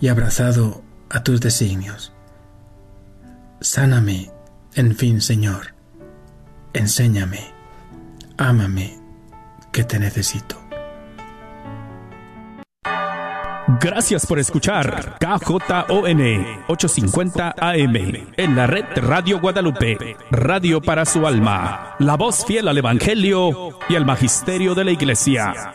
y abrazado a tus designios. Sáname, en fin, Señor. Enséñame, ámame, que te necesito. Gracias por escuchar KJON 850 AM en la red Radio Guadalupe, radio para su alma, la voz fiel al Evangelio y al Magisterio de la Iglesia.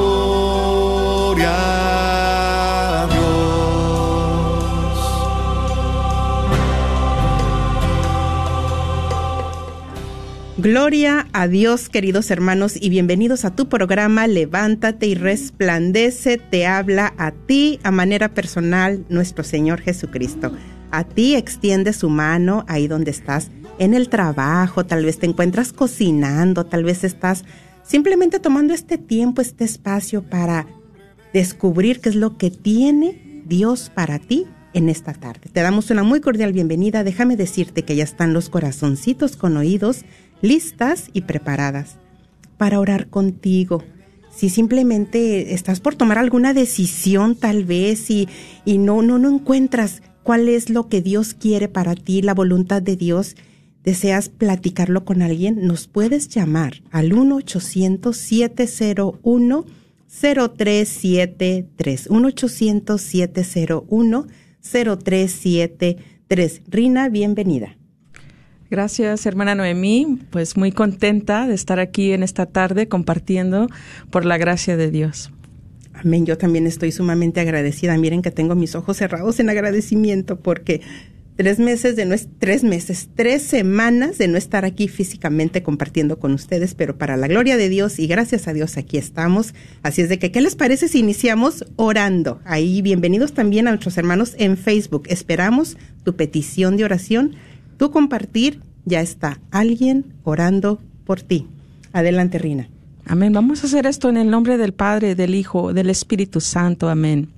Gloria a Dios, queridos hermanos, y bienvenidos a tu programa Levántate y resplandece. Te habla a ti, a manera personal, nuestro Señor Jesucristo. A ti extiende su mano ahí donde estás, en el trabajo, tal vez te encuentras cocinando, tal vez estás simplemente tomando este tiempo, este espacio para descubrir qué es lo que tiene Dios para ti en esta tarde. Te damos una muy cordial bienvenida. Déjame decirte que ya están los corazoncitos con oídos listas y preparadas para orar contigo. Si simplemente estás por tomar alguna decisión tal vez y, y no, no, no encuentras cuál es lo que Dios quiere para ti, la voluntad de Dios, deseas platicarlo con alguien, nos puedes llamar al 1-800-701-0373. 1-800-701-0373. Rina, bienvenida. Gracias, hermana Noemí. Pues muy contenta de estar aquí en esta tarde compartiendo por la gracia de Dios. Amén. Yo también estoy sumamente agradecida. Miren que tengo mis ojos cerrados en agradecimiento porque tres meses de no tres meses, tres semanas de no estar aquí físicamente compartiendo con ustedes, pero para la gloria de Dios y gracias a Dios aquí estamos. Así es de que, ¿qué les parece si iniciamos orando? Ahí, bienvenidos también a nuestros hermanos en Facebook. Esperamos tu petición de oración tu compartir, ya está alguien orando por ti. Adelante, Rina. Amén. Vamos a hacer esto en el nombre del Padre, del Hijo, del Espíritu Santo. Amén.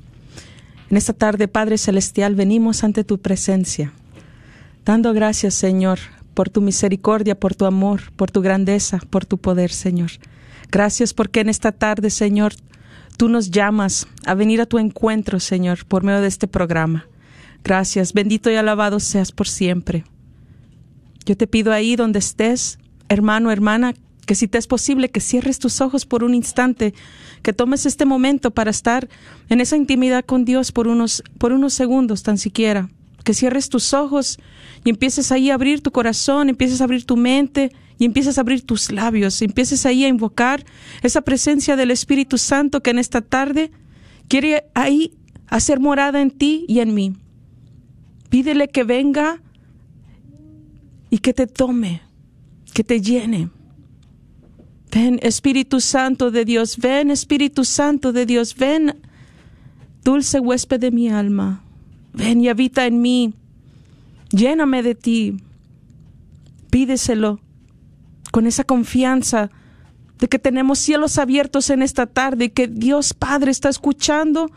En esta tarde, Padre Celestial, venimos ante tu presencia, dando gracias, Señor, por tu misericordia, por tu amor, por tu grandeza, por tu poder, Señor. Gracias porque en esta tarde, Señor, tú nos llamas a venir a tu encuentro, Señor, por medio de este programa. Gracias, bendito y alabado seas por siempre. Yo te pido ahí donde estés, hermano, hermana, que si te es posible que cierres tus ojos por un instante, que tomes este momento para estar en esa intimidad con Dios por unos, por unos segundos tan siquiera, que cierres tus ojos y empieces ahí a abrir tu corazón, empieces a abrir tu mente y empieces a abrir tus labios, empieces ahí a invocar esa presencia del Espíritu Santo que en esta tarde quiere ahí hacer morada en ti y en mí. Pídele que venga y que te tome, que te llene. Ven Espíritu Santo de Dios, ven Espíritu Santo de Dios, ven dulce huésped de mi alma, ven y habita en mí, lléname de ti, pídeselo con esa confianza de que tenemos cielos abiertos en esta tarde y que Dios Padre está escuchando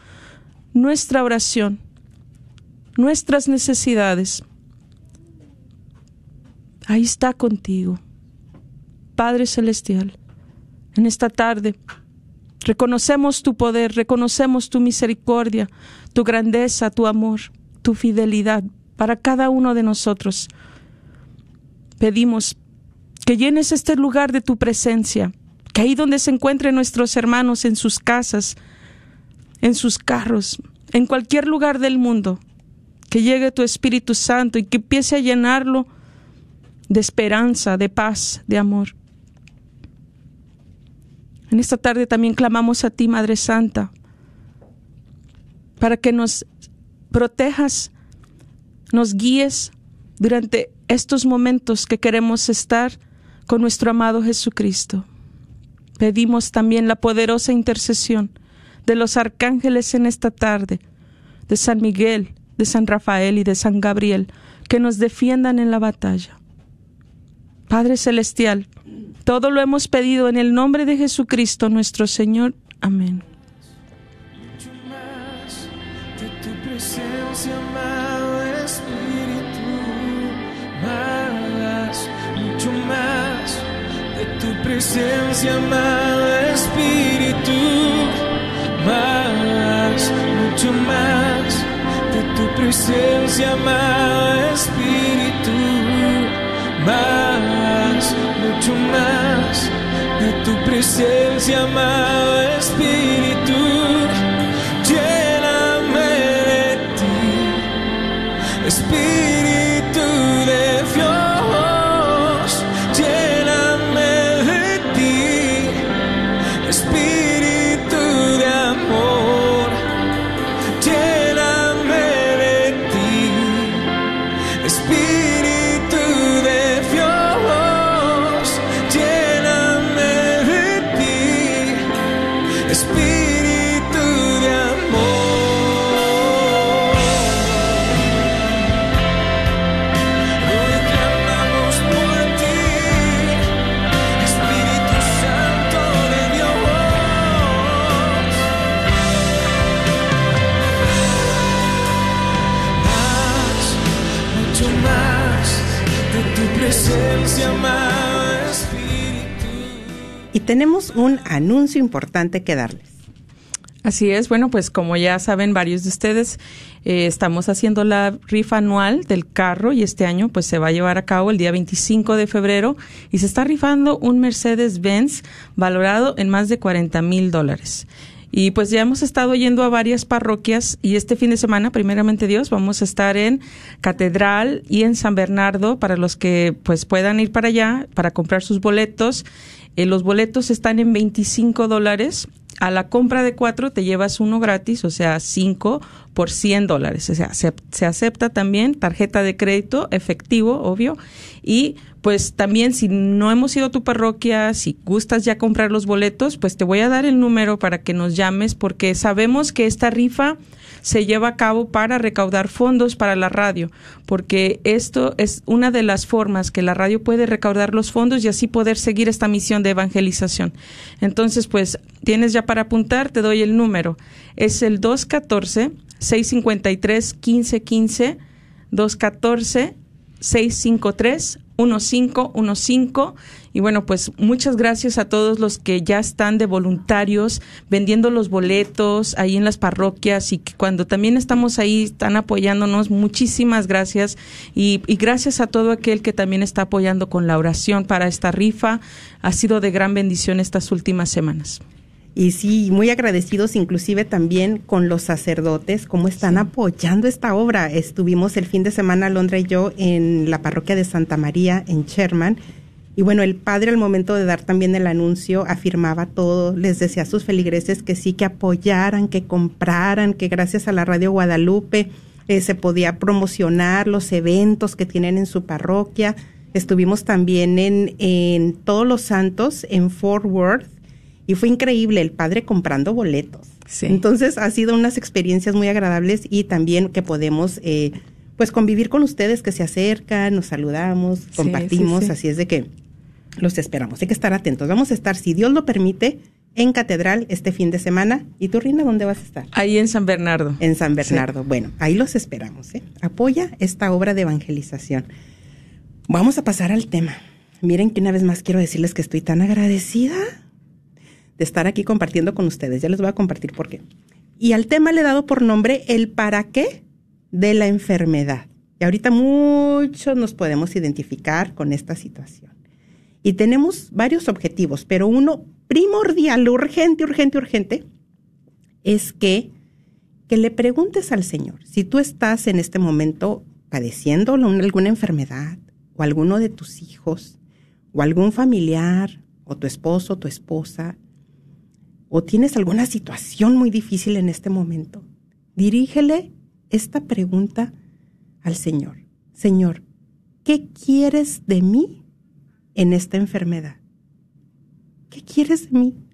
nuestra oración, nuestras necesidades ahí está contigo. Padre Celestial, en esta tarde reconocemos tu poder, reconocemos tu misericordia, tu grandeza, tu amor, tu fidelidad para cada uno de nosotros. Pedimos que llenes este lugar de tu presencia, que ahí donde se encuentren nuestros hermanos, en sus casas, en sus carros, en cualquier lugar del mundo, que llegue tu Espíritu Santo y que empiece a llenarlo de esperanza, de paz, de amor. En esta tarde también clamamos a ti, Madre Santa, para que nos protejas, nos guíes durante estos momentos que queremos estar con nuestro amado Jesucristo. Pedimos también la poderosa intercesión de los arcángeles en esta tarde, de San Miguel, de San Rafael y de San Gabriel, que nos defiendan en la batalla. Padre Celestial, todo lo hemos pedido en el nombre de Jesucristo nuestro Señor. Amén. Presencia, amado Espíritu, más, mucho más de tu presencia, amado Espíritu, más, mucho más de tu presencia, amado Espíritu, Y tenemos un anuncio importante que darles. Así es, bueno, pues como ya saben varios de ustedes, eh, estamos haciendo la rifa anual del carro y este año pues se va a llevar a cabo el día 25 de febrero y se está rifando un Mercedes-Benz valorado en más de 40 mil dólares. Y pues ya hemos estado yendo a varias parroquias y este fin de semana, primeramente Dios, vamos a estar en Catedral y en San Bernardo para los que pues puedan ir para allá para comprar sus boletos. Eh, los boletos están en 25 dólares. A la compra de cuatro te llevas uno gratis, o sea, cinco por 100 dólares. O sea, se, se acepta también tarjeta de crédito, efectivo, obvio. Y pues también si no hemos ido a tu parroquia, si gustas ya comprar los boletos, pues te voy a dar el número para que nos llames porque sabemos que esta rifa se lleva a cabo para recaudar fondos para la radio, porque esto es una de las formas que la radio puede recaudar los fondos y así poder seguir esta misión de evangelización. Entonces, pues tienes ya para apuntar, te doy el número. Es el 214 653 1515 214 653 1515 y bueno pues muchas gracias a todos los que ya están de voluntarios vendiendo los boletos ahí en las parroquias y que cuando también estamos ahí están apoyándonos. Muchísimas gracias. Y, y gracias a todo aquel que también está apoyando con la oración para esta rifa. Ha sido de gran bendición estas últimas semanas Y sí, muy agradecidos inclusive también con los sacerdotes, cómo están apoyando esta obra. Estuvimos el fin de semana, Londra y yo, en la parroquia de Santa María, en Sherman. Y bueno, el padre al momento de dar también el anuncio afirmaba todo, les decía a sus feligreses que sí, que apoyaran, que compraran, que gracias a la Radio Guadalupe eh, se podía promocionar los eventos que tienen en su parroquia. Estuvimos también en, en Todos los Santos, en Fort Worth, y fue increíble el padre comprando boletos. Sí. Entonces ha sido unas experiencias muy agradables y también que podemos eh, pues convivir con ustedes que se acercan, nos saludamos, Sí, compartimos, sí, sí. así es de que los esperamos. Hay que estar atentos. Vamos a estar, si Dios lo permite, en Catedral este fin de semana. ¿Y tú, Rina, dónde vas a estar? ahí en San Bernardo En San Bernardo. Bueno, ahí los esperamos. ¿eh? Apoya esta obra de evangelización. Vamos a pasar al tema. Miren que una vez más quiero decirles que estoy tan agradecida de estar aquí compartiendo con ustedes. Ya les voy a compartir por qué. Y al tema le he dado por nombre el para qué de la enfermedad. Y ahorita muchos nos podemos identificar con esta situación. Y tenemos varios objetivos, pero uno primordial, urgente, urgente, urgente, es que, que le preguntes al Señor, si tú estás en este momento padeciendo alguna enfermedad, o alguno de tus hijos, o algún familiar, o tu esposo, tu esposa, o tienes alguna situación muy difícil en este momento, dirígele esta pregunta al Señor. Señor, ¿qué quieres de mí en esta enfermedad? ¿Qué quieres de mí?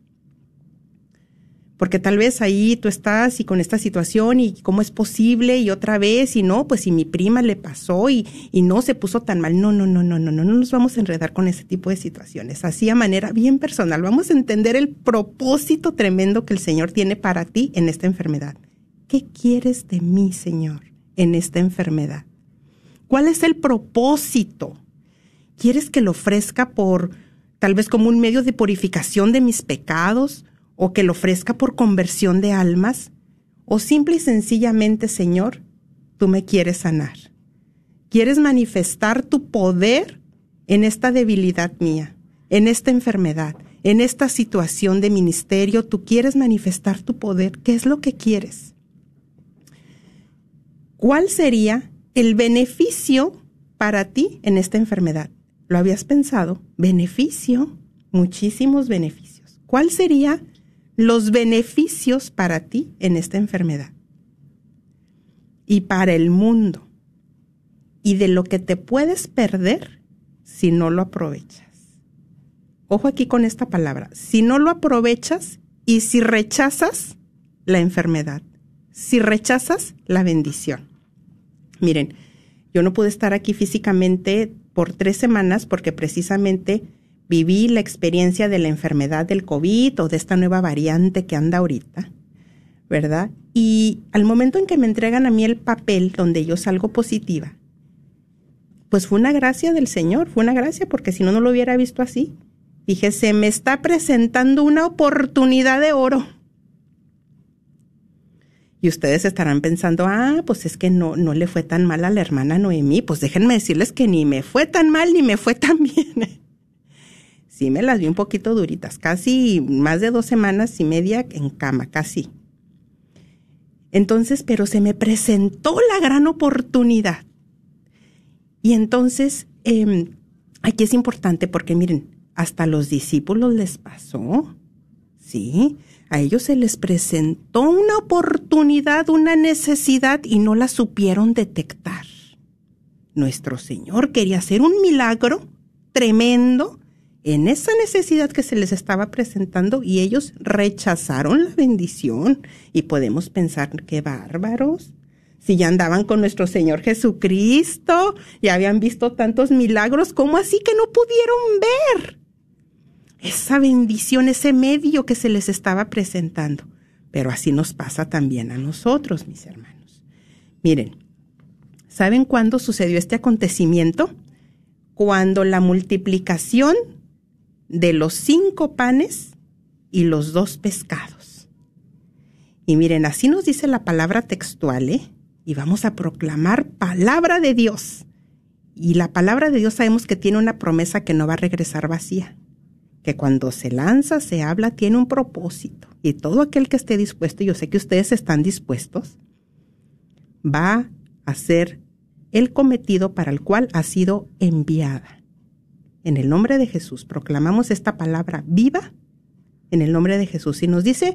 Porque tal vez ahí tú estás y con esta situación y cómo es posible y otra vez y no, pues si mi prima le pasó y, y no se puso tan mal. No, no, no, no, no, no, no nos vamos a enredar con ese tipo de situaciones. Así a manera bien personal. Vamos a entender el propósito tremendo que el Señor tiene para ti en esta enfermedad. ¿Qué quieres de mí, Señor, en esta enfermedad? ¿Cuál es el propósito? ¿Quieres que lo ofrezca por tal vez como un medio de purificación de mis pecados? ¿O que lo ofrezca por conversión de almas? ¿O simple y sencillamente, Señor, tú me quieres sanar? ¿Quieres manifestar tu poder en esta debilidad mía, en esta enfermedad, en esta situación de ministerio? ¿Tú quieres manifestar tu poder? ¿Qué es lo que quieres? ¿Cuál sería el beneficio para ti en esta enfermedad? ¿Lo habías pensado? Beneficio, muchísimos beneficios. ¿Cuál sería los beneficios para ti en esta enfermedad? Y para el mundo. Y de lo que te puedes perder si no lo aprovechas. Ojo aquí con esta palabra. Si no lo aprovechas y si rechazas la enfermedad. Si rechazas la bendición. Miren, yo no pude estar aquí físicamente por tres semanas porque precisamente viví la experiencia de la enfermedad del COVID o de esta nueva variante que anda ahorita, ¿verdad? Y al momento en que me entregan a mí el papel donde yo salgo positiva, pues fue una gracia del Señor, fue una gracia porque si no, no lo hubiera visto así. Dije, se me está presentando una oportunidad de oro. Y ustedes estarán pensando, ah, pues es que no, no le fue tan mal a la hermana Noemí. Pues déjenme decirles que ni me fue tan mal ni me fue tan bien. Sí, me las vi un poquito duritas, casi más de dos semanas y media en cama, casi. Entonces, pero se me presentó la gran oportunidad. Y entonces, eh, aquí es importante porque miren, hasta los discípulos les pasó, ¿sí? A ellos se les presentó una oportunidad, una necesidad y no la supieron detectar. Nuestro Señor quería hacer un milagro tremendo en esa necesidad que se les estaba presentando y ellos rechazaron la bendición. Y podemos pensar, qué bárbaros. Si ya andaban con nuestro Señor Jesucristo, ya habían visto tantos milagros, ¿cómo así que no pudieron ver? esa bendición, ese medio que se les estaba presentando. Pero así nos pasa también a nosotros, mis hermanos. Miren, ¿saben cuándo sucedió este acontecimiento? Cuando la multiplicación de los cinco panes y los dos pescados. Y miren, así nos dice la palabra textual, ¿eh? Y vamos a proclamar palabra de Dios. Y la palabra de Dios sabemos que tiene una promesa que no va a regresar vacía que cuando se lanza, se habla, tiene un propósito. Y todo aquel que esté dispuesto, yo sé que ustedes están dispuestos, va a ser el cometido para el cual ha sido enviada. En el nombre de Jesús proclamamos esta palabra viva en el nombre de Jesús. Y nos dice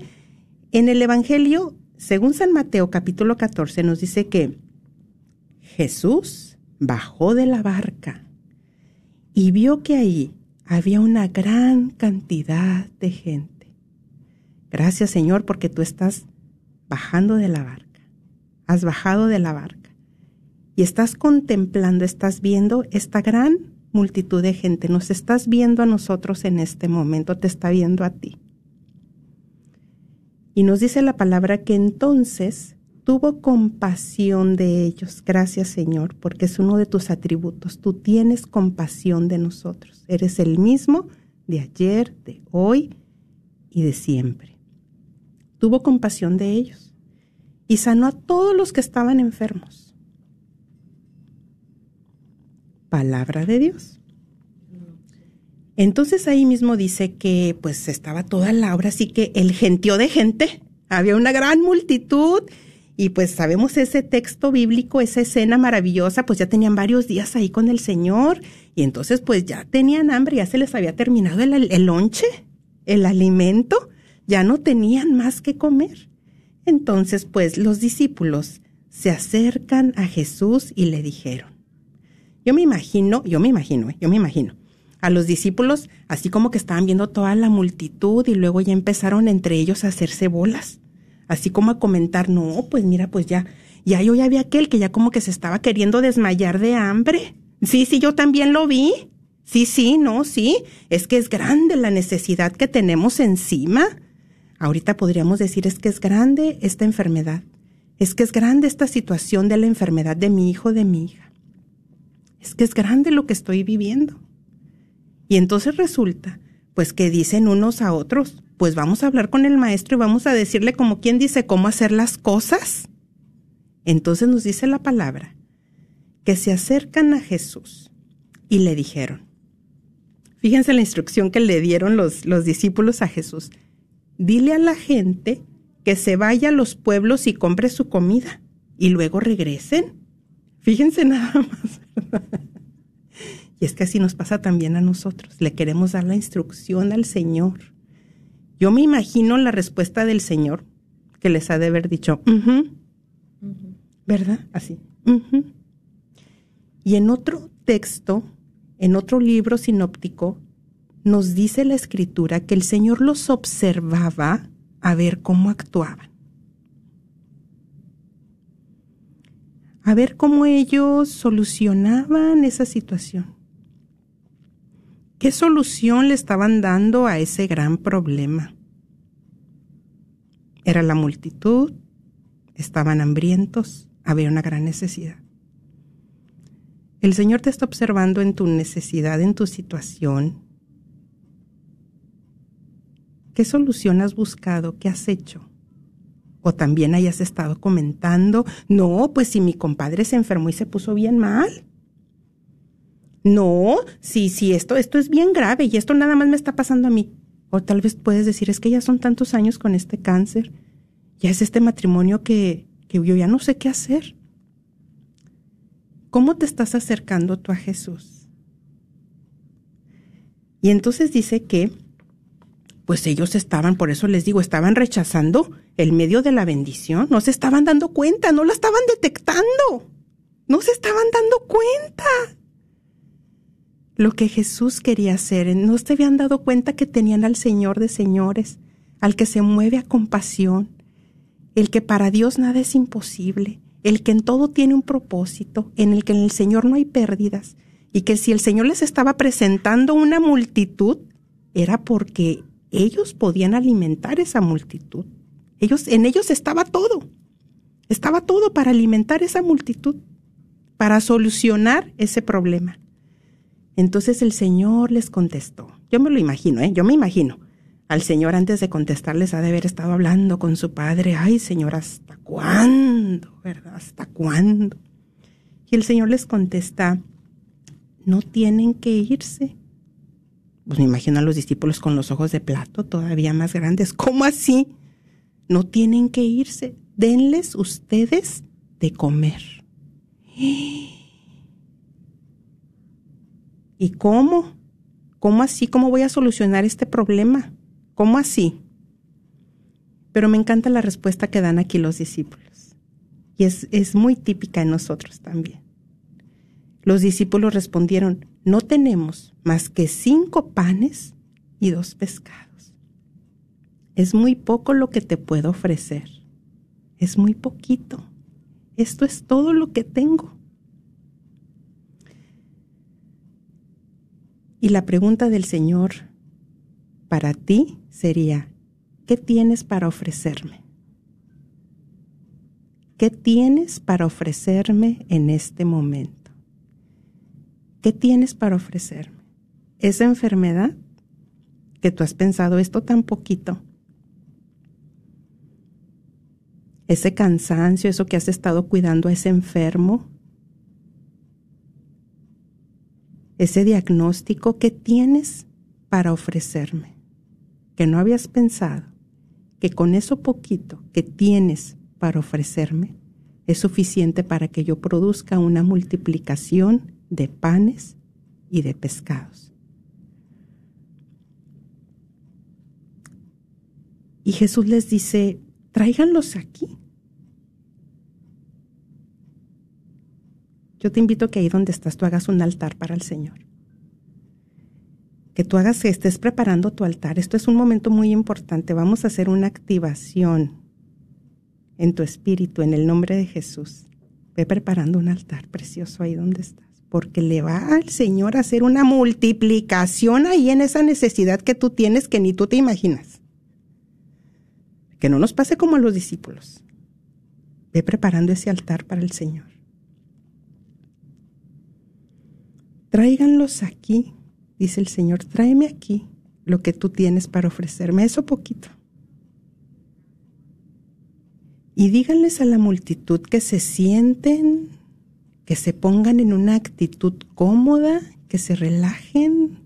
en el Evangelio, según San Mateo capítulo 14, nos dice que Jesús bajó de la barca y vio que ahí había una gran cantidad de gente. Gracias Señor porque tú estás bajando de la barca. Has bajado de la barca. Y estás contemplando, estás viendo esta gran multitud de gente. Nos estás viendo a nosotros en este momento, te está viendo a ti. Y nos dice la palabra que entonces tuvo compasión de ellos. Gracias Señor, porque es uno de tus atributos. Tú tienes compasión de nosotros. Eres el mismo de ayer, de hoy y de siempre. Tuvo compasión de ellos y sanó a todos los que estaban enfermos. Palabra de Dios. Entonces ahí mismo dice que pues estaba toda la obra, así que el gentío de gente, había una gran multitud y pues sabemos ese texto bíblico, esa escena maravillosa, pues ya tenían varios días ahí con el Señor y entonces pues ya tenían hambre, ya se les había terminado el, el lonche, el alimento, ya no tenían más que comer. Entonces pues los discípulos se acercan a Jesús y le dijeron, yo me imagino, yo me imagino, ¿eh? yo me imagino, a los discípulos así como que estaban viendo toda la multitud y luego ya empezaron entre ellos a hacerse bolas así como a comentar, no, pues mira, pues ya, ya yo ya vi aquel que ya como que se estaba queriendo desmayar de hambre. Sí, sí, yo también lo vi. Sí, sí, no, sí, es que es grande la necesidad que tenemos encima. Ahorita podríamos decir es que es grande esta enfermedad, es que es grande esta situación de la enfermedad de mi hijo, de mi hija. Es que es grande lo que estoy viviendo. Y entonces resulta, pues que dicen unos a otros, pues vamos a hablar con el maestro y vamos a decirle como quien dice cómo hacer las cosas. Entonces nos dice la palabra que se acercan a Jesús y le dijeron, fíjense la instrucción que le dieron los, los discípulos a Jesús, dile a la gente que se vaya a los pueblos y compre su comida y luego regresen. Fíjense nada más. y es que así nos pasa también a nosotros. Le queremos dar la instrucción al Señor yo me imagino la respuesta del Señor que les ha de haber dicho, ¿verdad? Así. Y en otro texto, en otro libro sinóptico, nos dice la escritura que el Señor los observaba a ver cómo actuaban. A ver cómo ellos solucionaban esa situación. ¿Qué solución le estaban dando a ese gran problema? Era la multitud, estaban hambrientos, había una gran necesidad. El Señor te está observando en tu necesidad, en tu situación. ¿Qué solución has buscado? ¿Qué has hecho? O también hayas estado comentando, no, pues si mi compadre se enfermó y se puso bien mal. No, sí, sí, esto, esto es bien grave y esto nada más me está pasando a mí. O tal vez puedes decir, es que ya son tantos años con este cáncer, ya es este matrimonio que, que yo ya no sé qué hacer. ¿Cómo te estás acercando tú a Jesús? Y entonces dice que, pues ellos estaban, por eso les digo, estaban rechazando el medio de la bendición, no se estaban dando cuenta, no la estaban detectando, no se estaban dando cuenta lo que Jesús quería hacer. No se habían dado cuenta que tenían al Señor de señores, al que se mueve a compasión, el que para Dios nada es imposible, el que en todo tiene un propósito, en el que en el Señor no hay pérdidas, y que si el Señor les estaba presentando una multitud, era porque ellos podían alimentar esa multitud. Ellos, en ellos estaba todo. Estaba todo para alimentar esa multitud, para solucionar ese problema. Entonces el Señor les contestó. Yo me lo imagino, ¿eh? Yo me imagino. Al Señor antes de contestarles ha de haber estado hablando con su Padre. Ay, Señor, ¿hasta cuándo? ¿Verdad? ¿Hasta cuándo? Y el Señor les contesta, no tienen que irse. Pues me imagino a los discípulos con los ojos de plato todavía más grandes. ¿Cómo así? No tienen que irse. Denles ustedes de comer. ¿Y cómo? ¿Cómo así? ¿Cómo voy a solucionar este problema? ¿Cómo así? Pero me encanta la respuesta que dan aquí los discípulos. Y es, es muy típica en nosotros también. Los discípulos respondieron, no tenemos más que cinco panes y dos pescados. Es muy poco lo que te puedo ofrecer. Es muy poquito. Esto es todo lo que tengo. Y la pregunta del Señor para ti sería, ¿qué tienes para ofrecerme? ¿Qué tienes para ofrecerme en este momento? ¿Qué tienes para ofrecerme? ¿Esa enfermedad que tú has pensado esto tan poquito? ¿Ese cansancio, eso que has estado cuidando a ese enfermo? ese diagnóstico que tienes para ofrecerme, que no habías pensado que con eso poquito que tienes para ofrecerme es suficiente para que yo produzca una multiplicación de panes y de pescados. Y Jesús les dice, tráiganlos aquí. Yo te invito a que ahí donde estás tú hagas un altar para el Señor. Que tú hagas, que estés preparando tu altar. Esto es un momento muy importante. Vamos a hacer una activación en tu espíritu, en el nombre de Jesús. Ve preparando un altar precioso ahí donde estás. Porque le va al Señor a hacer una multiplicación ahí en esa necesidad que tú tienes que ni tú te imaginas. Que no nos pase como a los discípulos. Ve preparando ese altar para el Señor. Tráiganlos aquí, dice el Señor, tráeme aquí lo que tú tienes para ofrecerme, eso poquito. Y díganles a la multitud que se sienten, que se pongan en una actitud cómoda, que se relajen,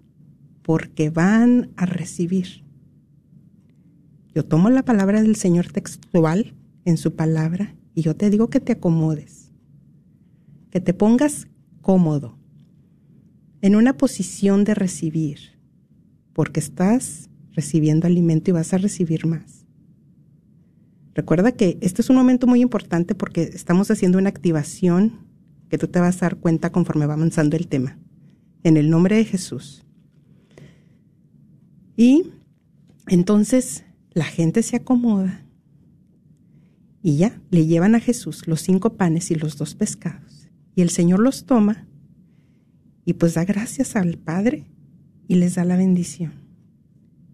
porque van a recibir. Yo tomo la palabra del Señor textual en su palabra y yo te digo que te acomodes, que te pongas cómodo, en una posición de recibir, porque estás recibiendo alimento y vas a recibir más. Recuerda que este es un momento muy importante porque estamos haciendo una activación que tú te vas a dar cuenta conforme va avanzando el tema. En el nombre de Jesús. Y entonces la gente se acomoda y ya le llevan a Jesús los cinco panes y los dos pescados. Y el Señor los toma y pues da gracias al Padre y les da la bendición.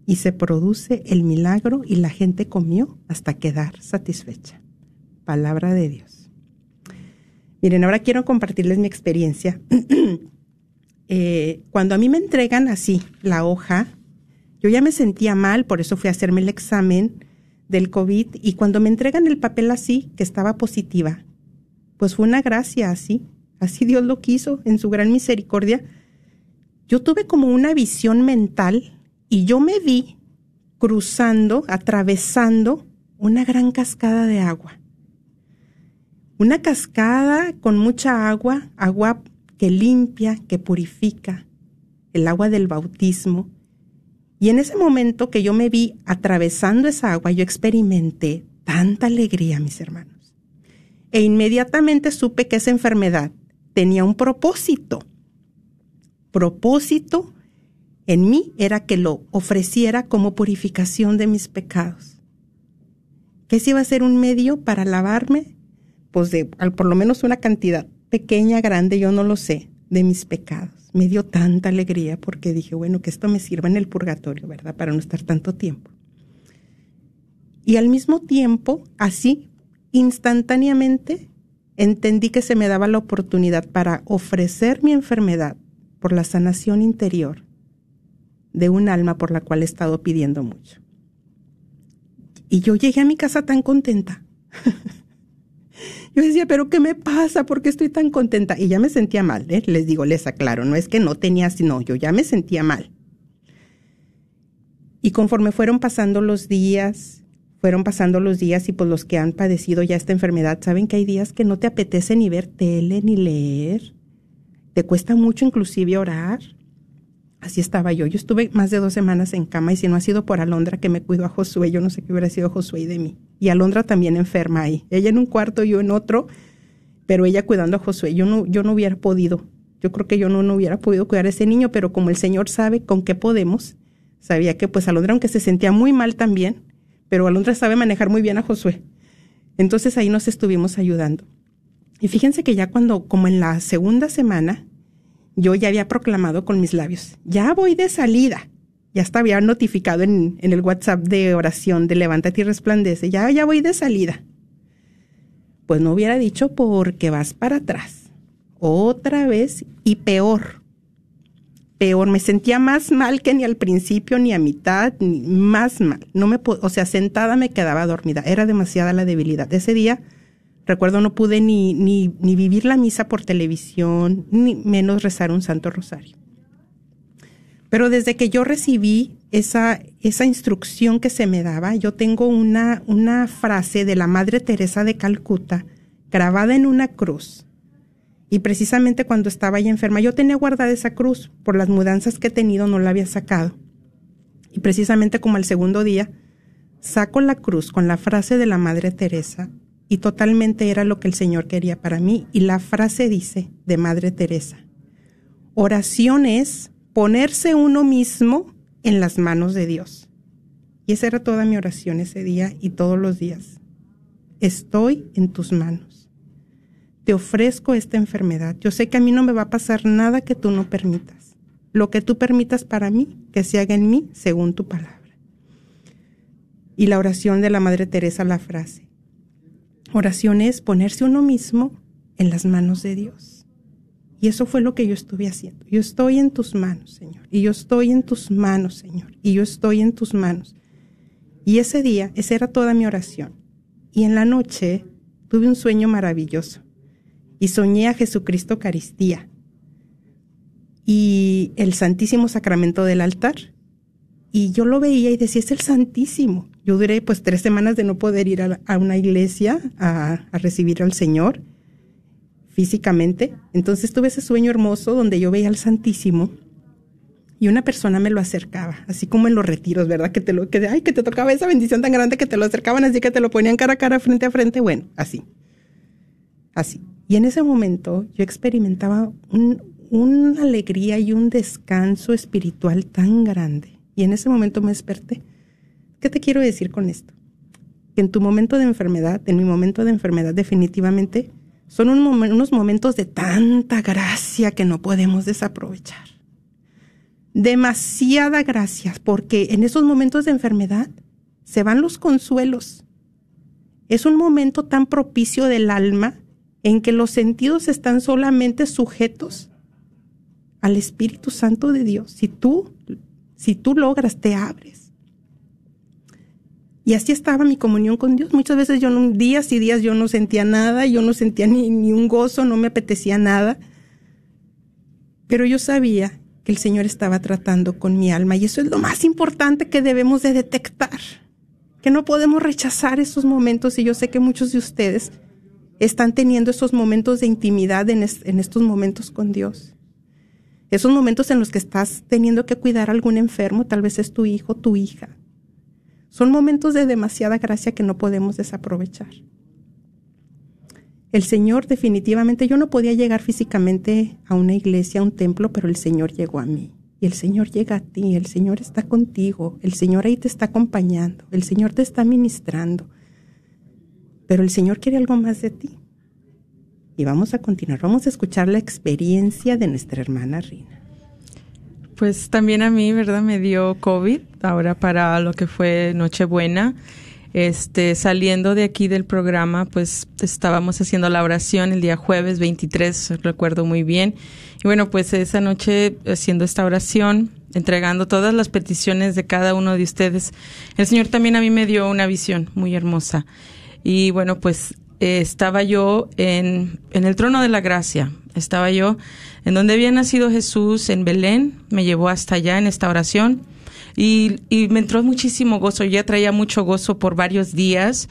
Y se produce el milagro y la gente comió hasta quedar satisfecha. Palabra de Dios. Miren, ahora quiero compartirles mi experiencia. eh, cuando a mí me entregan así la hoja, yo ya me sentía mal, por eso fui a hacerme el examen del COVID y cuando me entregan el papel así, que estaba positiva, pues fue una gracia así, así Dios lo quiso en su gran misericordia. Yo tuve como una visión mental y yo me vi cruzando, atravesando una gran cascada de agua. Una cascada con mucha agua, agua que limpia, que purifica, el agua del bautismo. Y en ese momento que yo me vi atravesando esa agua, yo experimenté tanta alegría, mis hermanos. E inmediatamente supe que esa enfermedad tenía un propósito. Propósito en mí era que lo ofreciera como purificación de mis pecados. ¿Qué si iba a ser un medio para lavarme? Pues de por lo menos una cantidad pequeña, grande, yo no lo sé, de mis pecados. Me dio tanta alegría porque dije, bueno, que esto me sirva en el purgatorio, ¿verdad? Para no estar tanto tiempo. Y al mismo tiempo, así, instantáneamente, entendí que se me daba la oportunidad para ofrecer mi enfermedad por la sanación interior de un alma por la cual he estado pidiendo mucho. Y yo llegué a mi casa tan contenta. yo decía, pero ¿qué me pasa? ¿Por qué estoy tan contenta? Y ya me sentía mal, ¿eh? les digo, les aclaro, no es que no tenía, sino yo ya me sentía mal. Y conforme fueron pasando los días, fueron pasando los días y pues los que han padecido ya esta enfermedad saben que hay días que no te apetece ni ver tele ni leer. Te cuesta mucho inclusive orar. Así estaba yo. Yo estuve más de dos semanas en cama y si no ha sido por Alondra que me cuidó a Josué, yo no sé qué hubiera sido Josué de mí. Y Alondra también enferma ahí. Ella en un cuarto, yo en otro, pero ella cuidando a Josué. Yo no, yo no hubiera podido. Yo creo que yo no, no hubiera podido cuidar a ese niño, pero como el Señor sabe con qué podemos, sabía que pues Alondra, aunque se sentía muy mal también, pero Alondra sabe manejar muy bien a Josué. Entonces ahí nos estuvimos ayudando. Y fíjense que ya cuando, como en la segunda semana, yo ya había proclamado con mis labios, ya voy de salida. Ya estaba había notificado en, en, el WhatsApp de oración de levántate y resplandece, ya, ya voy de salida. Pues no hubiera dicho porque vas para atrás. Otra vez y peor. Peor, me sentía más mal que ni al principio, ni a mitad, ni más mal. No me, o sea, sentada me quedaba dormida. Era demasiada la debilidad. Ese día Recuerdo no pude ni, ni, ni vivir la misa por televisión, ni menos rezar un santo rosario. Pero desde que yo recibí esa, esa instrucción que se me daba, yo tengo una, una frase de la Madre Teresa de Calcuta grabada en una cruz. Y precisamente cuando estaba ya enferma, yo tenía guardada esa cruz. Por las mudanzas que he tenido no la había sacado. Y precisamente como al segundo día, saco la cruz con la frase de la Madre Teresa y totalmente era lo que el Señor quería para mí. Y la frase dice de Madre Teresa, oración es ponerse uno mismo en las manos de Dios. Y esa era toda mi oración ese día y todos los días. Estoy en tus manos. Te ofrezco esta enfermedad. Yo sé que a mí no me va a pasar nada que tú no permitas. Lo que tú permitas para mí, que se haga en mí según tu palabra. Y la oración de la Madre Teresa, la frase. Oración es ponerse uno mismo en las manos de Dios. Y eso fue lo que yo estuve haciendo. Yo estoy en tus manos, Señor. Y yo estoy en tus manos, Señor. Y yo estoy en tus manos. Y ese día, esa era toda mi oración. Y en la noche tuve un sueño maravilloso. Y soñé a Jesucristo Eucaristía. Y el Santísimo Sacramento del altar. Y yo lo veía y decía, es el Santísimo. Yo duré pues tres semanas de no poder ir a, una iglesia a, a recibir al Señor físicamente. Entonces tuve ese sueño hermoso donde yo veía al Santísimo y una persona me lo acercaba, así como en los retiros, ¿verdad? Que te lo, que, ay, que te tocaba esa bendición tan grande que te lo acercaban así que te lo ponían cara a cara, frente a frente, bueno, así. Así. Y en ese momento yo experimentaba un, una alegría y un descanso espiritual tan grande. Y en ese momento me desperté. ¿Qué te quiero decir con esto? Que en tu momento de enfermedad, en mi momento de enfermedad definitivamente, son unos momentos de tanta gracia que no podemos desaprovechar. Demasiada gracia, porque en esos momentos de enfermedad se van los consuelos. Es un momento tan propicio del alma en que los sentidos están solamente sujetos al Espíritu Santo de Dios. Si tú, si tú logras, te abres. Y así estaba mi comunión con Dios. Muchas veces yo no, días y días yo no sentía nada, yo no sentía ni, ni un gozo, no me apetecía nada. Pero yo sabía que el Señor estaba tratando con mi alma y eso es lo más importante que debemos de detectar. Que no podemos rechazar esos momentos y yo sé que muchos de ustedes están teniendo esos momentos de intimidad en, es- en estos momentos con Dios. Esos momentos en los que estás teniendo que cuidar a algún enfermo, tal vez es tu hijo, tu hija. Son momentos de demasiada gracia que no podemos desaprovechar. El Señor definitivamente, yo no podía llegar físicamente a una iglesia, a un templo, pero el Señor llegó a mí. Y el Señor llega a ti, el Señor está contigo, el Señor ahí te está acompañando, el Señor te está ministrando. Pero el Señor quiere algo más de ti. Y vamos a continuar, vamos a escuchar la experiencia de nuestra hermana Rina. Pues también a mí, ¿verdad? Me dio COVID ahora para lo que fue Nochebuena. Este, saliendo de aquí del programa, pues estábamos haciendo la oración el día jueves 23, recuerdo muy bien. Y bueno, pues esa noche haciendo esta oración, entregando todas las peticiones de cada uno de ustedes, el Señor también a mí me dio una visión muy hermosa. Y bueno, pues eh, estaba yo en, en el trono de la gracia, estaba yo en donde había nacido Jesús en Belén, me llevó hasta allá en esta oración. Y, y me entró muchísimo gozo, ya traía mucho gozo por varios días.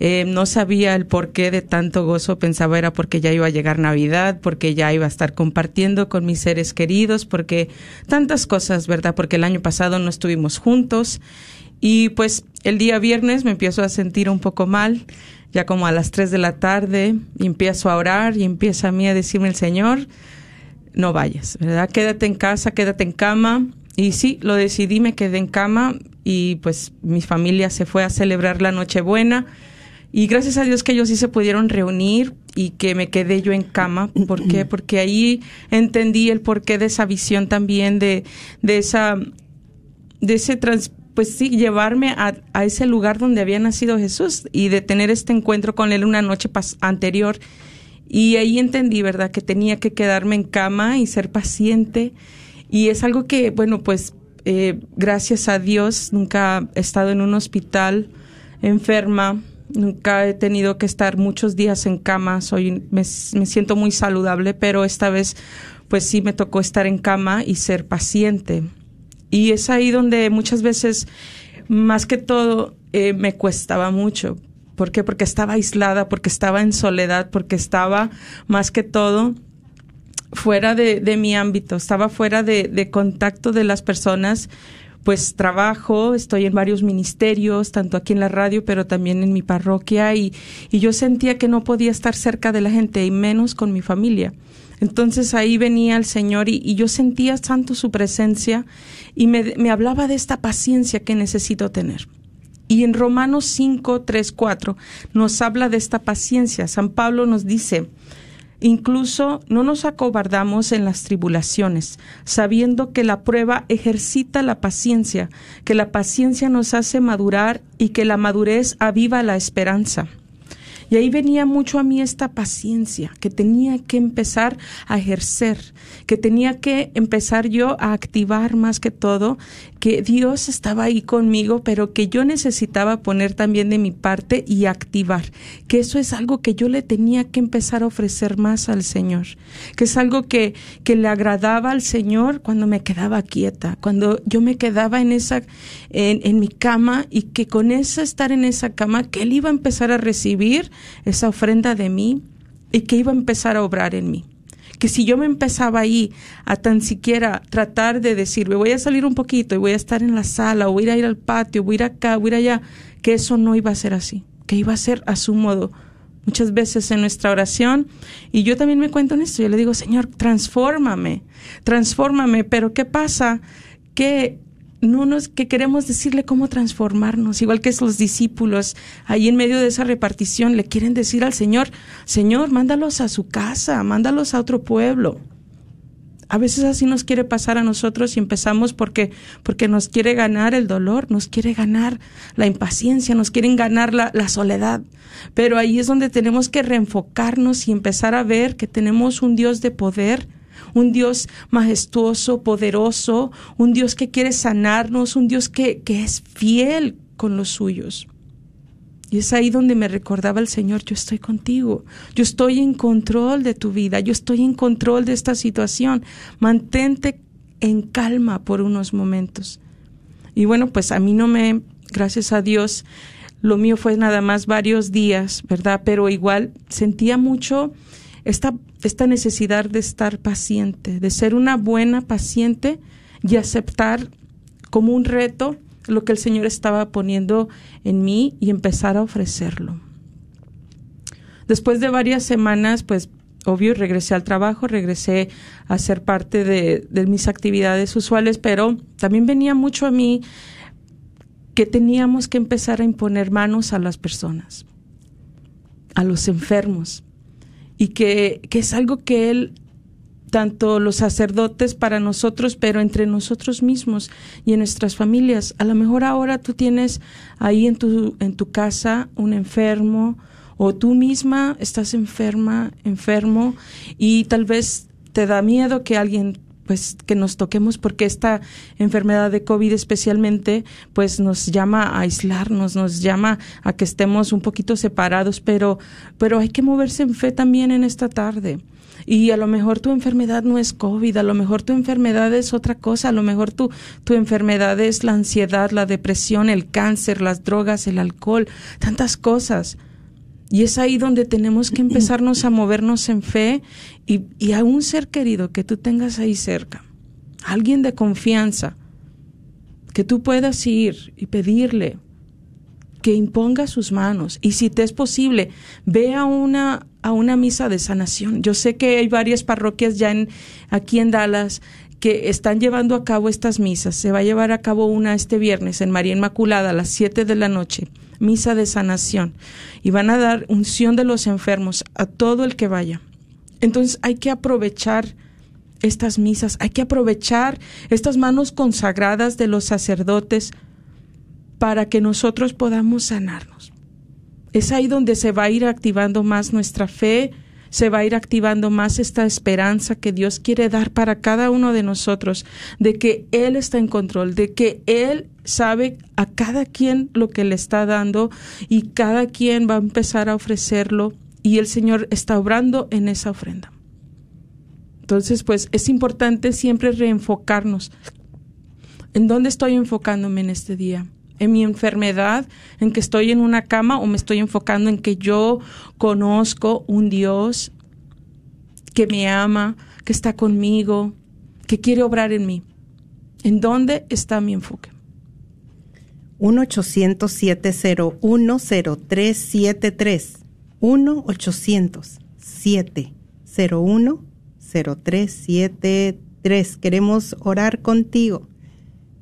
Eh, no sabía el porqué de tanto gozo, pensaba era porque ya iba a llegar Navidad, porque ya iba a estar compartiendo con mis seres queridos, porque tantas cosas, ¿verdad? Porque el año pasado no estuvimos juntos y pues el día viernes me empiezo a sentir un poco mal, ya como a las 3 de la tarde, y empiezo a orar y empieza a mí a decirme el Señor, no vayas, ¿verdad? Quédate en casa, quédate en cama. Y sí, lo decidí, me quedé en cama y pues mi familia se fue a celebrar la Nochebuena. Y gracias a Dios que ellos sí se pudieron reunir y que me quedé yo en cama. ¿Por qué? Porque ahí entendí el porqué de esa visión también, de, de esa, de ese trans, pues sí, llevarme a, ese lugar donde había nacido Jesús y de tener este encuentro con él una noche anterior. Y ahí entendí, ¿verdad?, que tenía que quedarme en cama y ser paciente. Y es algo que, bueno, pues eh, gracias a Dios nunca he estado en un hospital enferma, nunca he tenido que estar muchos días en cama, soy, me, me siento muy saludable, pero esta vez pues sí me tocó estar en cama y ser paciente. Y es ahí donde muchas veces, más que todo, eh, me cuestaba mucho. ¿Por qué? Porque estaba aislada, porque estaba en soledad, porque estaba, más que todo, fuera de, mi ámbito, estaba fuera de, de contacto de las personas pues trabajo, estoy en varios ministerios, tanto aquí en la radio, pero también en mi parroquia, y, y, yo sentía que no podía estar cerca de la gente, y menos con mi familia. Entonces ahí venía el Señor y, yo sentía tanto su presencia y me, me, hablaba de esta paciencia que necesito tener. Y en Romanos 5, 3, 4 nos habla de esta paciencia. San Pablo nos dice, Incluso no nos acobardamos en las tribulaciones, sabiendo que la prueba ejercita la paciencia, que la paciencia nos hace madurar y que la madurez aviva la esperanza. Y ahí venía mucho a mí esta paciencia que tenía que empezar a ejercer, que tenía que empezar yo a activar más que todo, que Dios estaba ahí conmigo, pero que yo necesitaba poner también de mi parte y activar, que eso es algo que yo le tenía que empezar a ofrecer más al Señor, que es algo que, que le agradaba al Señor cuando me quedaba quieta, cuando yo me quedaba en esa, en, en mi cama y que con esa estar en esa cama, que Él iba a empezar a recibir esa ofrenda de mí y que iba a empezar a obrar en mí. Que si yo me empezaba ahí a tan siquiera tratar de decir, me voy a salir un poquito y voy a estar en la sala, o voy a ir al patio, voy a ir acá, voy a ir allá, que eso no iba a ser así, que iba a ser a su modo. Muchas veces en nuestra oración, y yo también me cuento en esto, yo le digo, Señor, transfórmame, transfórmame, pero ¿qué pasa? Que no nos, que queremos decirle cómo transformarnos, igual que los discípulos ahí en medio de esa repartición le quieren decir al Señor, Señor, mándalos a su casa, mándalos a otro pueblo. A veces así nos quiere pasar a nosotros y empezamos porque, porque nos quiere ganar el dolor, nos quiere ganar la impaciencia, nos quieren ganar la, la soledad. Pero ahí es donde tenemos que reenfocarnos y empezar a ver que tenemos un Dios de poder, un Dios majestuoso, poderoso, un Dios que quiere sanarnos, un Dios que, que es fiel con los suyos. Y es ahí donde me recordaba el Señor, yo estoy contigo, yo estoy en control de tu vida, yo estoy en control de esta situación, mantente en calma por unos momentos. Y bueno, pues a mí no me, gracias a Dios, lo mío fue nada más varios días, ¿verdad? Pero igual sentía mucho esta, esta necesidad de estar paciente, de ser una buena paciente y aceptar como un reto lo que el Señor estaba poniendo en mí y empezar a ofrecerlo. Después de varias semanas, pues obvio, regresé al trabajo, regresé a ser parte de, de, mis actividades usuales, pero también venía mucho a mí que teníamos que empezar a imponer manos a las personas, a los enfermos, y que, que es algo que Él tanto los sacerdotes para nosotros, pero entre nosotros mismos y en nuestras familias. A lo mejor ahora tú tienes ahí en tu, en tu casa un enfermo o tú misma estás enferma, enfermo y tal vez te da miedo que alguien pues que nos toquemos porque esta enfermedad de COVID especialmente pues nos llama a aislarnos, nos llama a que estemos un poquito separados, pero pero hay que moverse en fe también en esta tarde. Y a lo mejor tu enfermedad no es COVID, a lo mejor tu enfermedad es otra cosa, a lo mejor tu, tu enfermedad es la ansiedad, la depresión, el cáncer, las drogas, el alcohol, tantas cosas. Y es ahí donde tenemos que empezarnos a movernos en fe y, a un ser querido que tú tengas ahí cerca, alguien de confianza, que tú puedas ir y pedirle que imponga sus manos y si te es posible, ve a una, a una misa de sanación. Yo sé que hay varias parroquias ya en, aquí en Dallas que están llevando a cabo estas misas. Se va a llevar a cabo una este viernes en María Inmaculada a las 7 de la noche, misa de sanación. Y van a dar unción de los enfermos a todo el que vaya. Entonces hay que aprovechar estas misas, hay que aprovechar estas manos consagradas de los sacerdotes para que nosotros podamos sanarnos. Es ahí donde se va a ir activando más nuestra fe, se va a ir activando más esta esperanza que Dios quiere dar para cada uno de nosotros, de que Él está en control, de que Él sabe a cada quien lo que le está dando y cada quien va a empezar a ofrecerlo y el Señor está obrando en esa ofrenda. Entonces, pues es importante siempre reenfocarnos ¿En dónde estoy enfocándome en este día? ¿En mi enfermedad? ¿En que estoy en una cama? ¿O me estoy enfocando en que yo conozco un Dios que me ama, que está conmigo, que quiere obrar en mí? ¿En dónde está mi enfoque? 1-800-701-0373. 1-800-701-0373. Queremos orar contigo.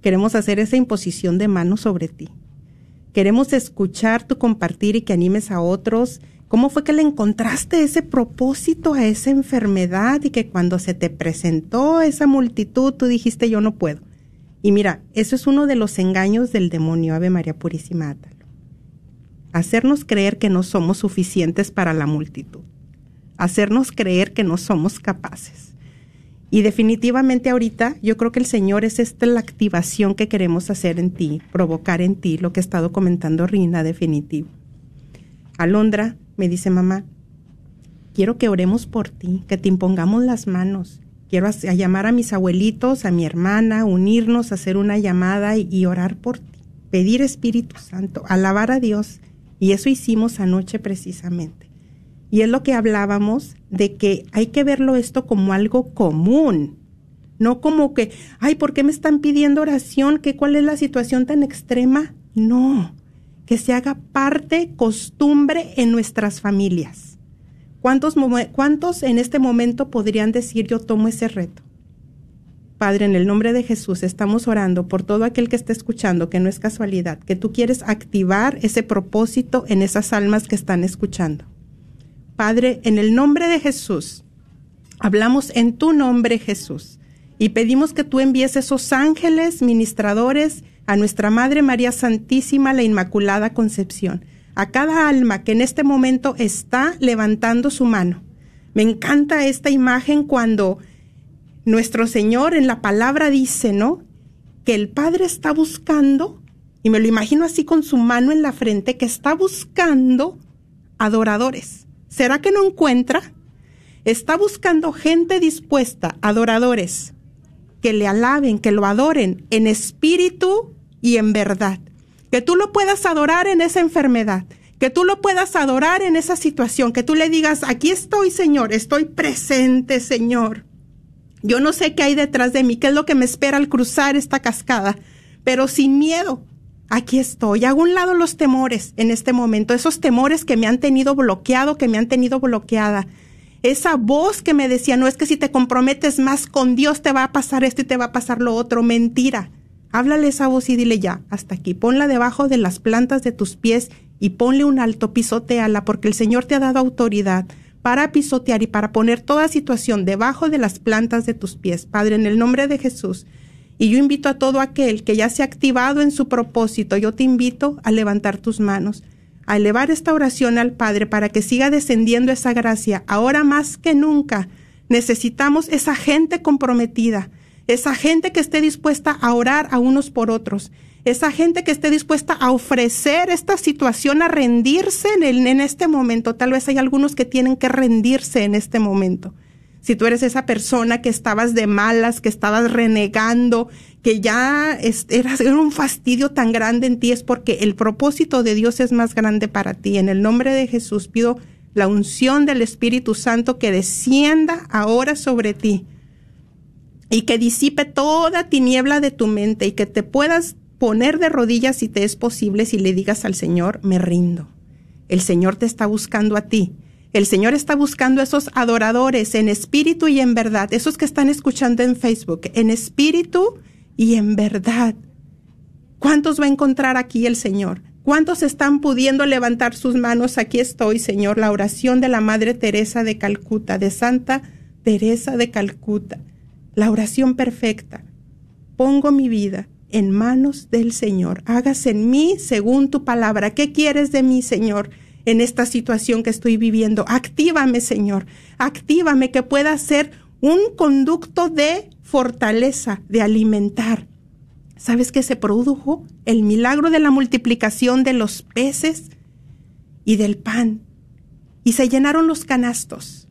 Queremos hacer esa imposición de manos sobre ti. Queremos escuchar tu compartir y que animes a otros. ¿Cómo fue que le encontraste ese propósito a esa enfermedad y que cuando se te presentó esa multitud tú dijiste yo no puedo? Y mira, eso es uno de los engaños del demonio, Ave María Purísima, átalo. Hacernos creer que no somos suficientes para la multitud. Hacernos creer que no somos capaces. Y definitivamente ahorita yo creo que el Señor es esta la activación que queremos hacer en ti, provocar en ti lo que ha estado comentando Rina, definitivo. Alondra me dice, mamá, quiero que oremos por ti, que te impongamos las manos. Quiero a, llamar a mis abuelitos, a mi hermana, unirnos, hacer una llamada y, y orar por ti. Pedir Espíritu Santo, alabar a Dios. Y eso hicimos anoche precisamente. Y es lo que hablábamos de que hay que verlo esto como algo común, no como que, ay, ¿por qué me están pidiendo oración? ¿Qué, ¿Cuál es la situación tan extrema? No, que se haga parte, costumbre en nuestras familias. ¿Cuántos, ¿Cuántos en este momento podrían decir yo tomo ese reto? Padre, en el nombre de Jesús estamos orando por todo aquel que esté escuchando, que no es casualidad, que tú quieres activar ese propósito en esas almas que están escuchando. Padre, en el nombre de Jesús, hablamos en tu nombre, Jesús, y pedimos que tú envíes esos ángeles ministradores a nuestra Madre María Santísima, la Inmaculada Concepción, a cada alma que en este momento está levantando su mano. Me encanta esta imagen cuando nuestro Señor en la palabra dice, ¿no? Que el Padre está buscando, y me lo imagino así con su mano en la frente, que está buscando adoradores. ¿Será que no encuentra? Está buscando gente dispuesta, adoradores, que le alaben, que lo adoren en espíritu y en verdad. Que tú lo puedas adorar en esa enfermedad, que tú lo puedas adorar en esa situación, que tú le digas, aquí estoy, Señor, estoy presente, Señor. Yo no sé qué hay detrás de mí, qué es lo que me espera al cruzar esta cascada, pero sin miedo, aquí estoy. Hago un lado los temores en este momento, esos temores que me han tenido bloqueado, que me han tenido bloqueada. Esa voz que me decía, no es que si te comprometes más con Dios te va a pasar esto y te va a pasar lo otro. Mentira. Háblale esa voz y dile ya, hasta aquí. Ponla debajo de las plantas de tus pies y ponle un alto, pisoteala, porque el Señor te ha dado autoridad para pisotear y para poner toda situación debajo de las plantas de tus pies. Padre, en el nombre de Jesús. Y yo invito a todo aquel que ya se ha activado en su propósito, yo te invito a levantar tus manos, a elevar esta oración al Padre para que siga descendiendo esa gracia. Ahora más que nunca necesitamos esa gente comprometida, esa gente que esté dispuesta a orar a unos por otros, esa gente que esté dispuesta a ofrecer esta situación, a rendirse en, en, este momento. Tal vez hay algunos que tienen que rendirse en este momento. Si tú eres esa persona que estabas de malas, que estabas renegando, que ya es, era, era un fastidio tan grande en ti, es porque el propósito de Dios es más grande para ti. En el nombre de Jesús pido la unción del Espíritu Santo que descienda ahora sobre ti y que disipe toda tiniebla de tu mente y que te puedas poner de rodillas si te es posible si le digas al Señor, me rindo. El Señor te está buscando a ti. El Señor está buscando a esos adoradores en espíritu y en verdad, esos que están escuchando en Facebook, en espíritu y en verdad. ¿Cuántos va a encontrar aquí el Señor? ¿Cuántos están pudiendo levantar sus manos? Aquí estoy, Señor, la oración de la Madre Teresa de Calcuta, de Santa Teresa de Calcuta, la oración perfecta. Pongo mi vida en manos del Señor. Hágase en mí según tu palabra. ¿Qué quieres de mí, Señor? en esta situación que estoy viviendo. Actívame, Señor. Actívame que pueda ser un conducto de fortaleza, de alimentar. ¿Sabes que se produjo? El milagro de la multiplicación de los peces y del pan. Y se llenaron los canastos.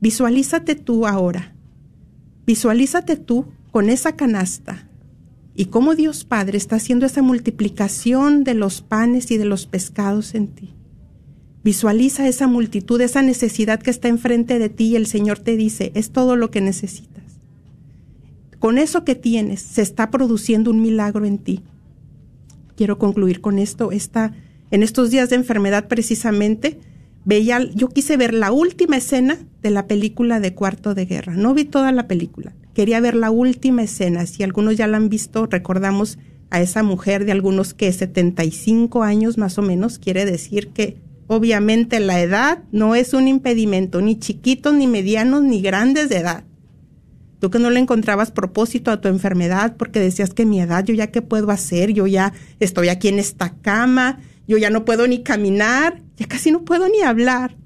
Visualízate tú ahora. Visualízate tú con esa canasta y cómo Dios Padre está haciendo esa multiplicación de los panes y de los pescados en ti. Visualiza esa multitud, esa necesidad que está enfrente de ti y el Señor te dice, es todo lo que necesitas. Con eso que tienes, se está produciendo un milagro en ti. Quiero concluir con esto. Esta, en estos días de enfermedad precisamente, veía, yo quise ver la última escena de la película de Cuarto de Guerra. No vi toda la película. Quería ver la última escena. Si algunos ya la han visto, recordamos a esa mujer de algunos que 75 años más o menos, quiere decir que obviamente la edad no es un impedimento, ni chiquitos, ni medianos, ni grandes de edad. Tú que no le encontrabas propósito a tu enfermedad porque decías que mi edad, yo ya qué puedo hacer, yo ya estoy aquí en esta cama, yo ya no puedo ni caminar, ya casi no puedo ni hablar.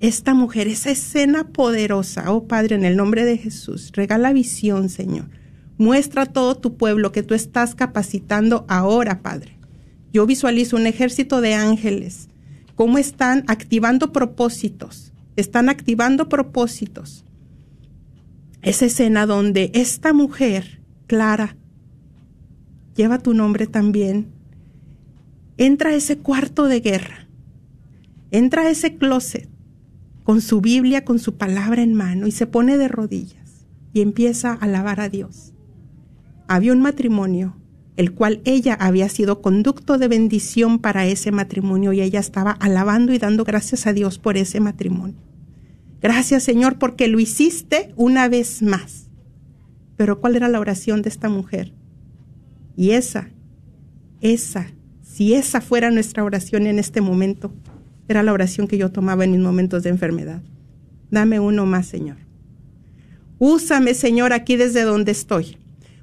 Esta mujer, esa escena poderosa, oh Padre, en el nombre de Jesús, regala visión, Señor. Muestra a todo tu pueblo que tú estás capacitando ahora, Padre. Yo visualizo un ejército de ángeles, cómo están activando propósitos, están activando propósitos esa escena donde esta mujer, Clara, lleva tu nombre también, entra a ese cuarto de guerra, entra a ese closet con su Biblia, con su palabra en mano y se pone de rodillas y empieza a alabar a Dios. Había un matrimonio, el cual ella había sido conducto de bendición para ese matrimonio y ella estaba alabando y dando gracias a Dios por ese matrimonio. Gracias Señor porque lo hiciste una vez más. Pero ¿cuál era la oración de esta mujer? Y esa, esa, si esa fuera nuestra oración en este momento, era la oración que yo tomaba en mis momentos de enfermedad. Dame uno más, Señor. Úsame, Señor, aquí desde donde estoy.